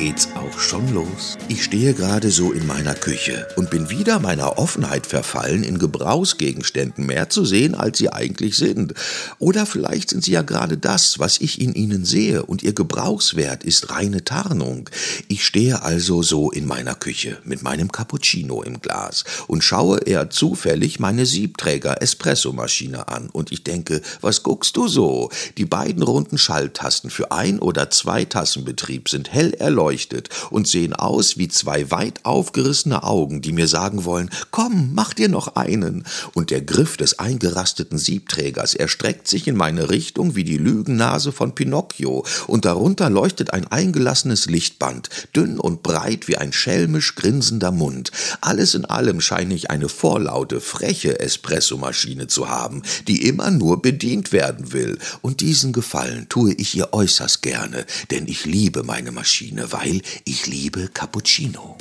geht's auch schon los. Ich stehe gerade so in meiner Küche und bin wieder meiner Offenheit verfallen, in Gebrauchsgegenständen mehr zu sehen, als sie eigentlich sind. Oder vielleicht sind sie ja gerade das, was ich in ihnen sehe, und ihr Gebrauchswert ist reine Tarnung. Ich stehe also so in meiner Küche mit meinem Cappuccino im Glas und schaue eher zufällig meine Siebträger-Espressomaschine an und ich denke, was guckst du so? Die beiden runden Schalttasten für ein oder zwei Tassenbetrieb sind hell erleuchtet beleuchtet und sehen aus wie zwei weit aufgerissene Augen, die mir sagen wollen, komm, mach dir noch einen. Und der Griff des eingerasteten Siebträgers erstreckt sich in meine Richtung wie die Lügennase von Pinocchio, und darunter leuchtet ein eingelassenes Lichtband, dünn und breit wie ein schelmisch grinsender Mund. Alles in allem scheine ich eine vorlaute, freche Espressomaschine zu haben, die immer nur bedient werden will, und diesen Gefallen tue ich ihr äußerst gerne, denn ich liebe meine Maschine, weil ich liebe Cappuccino.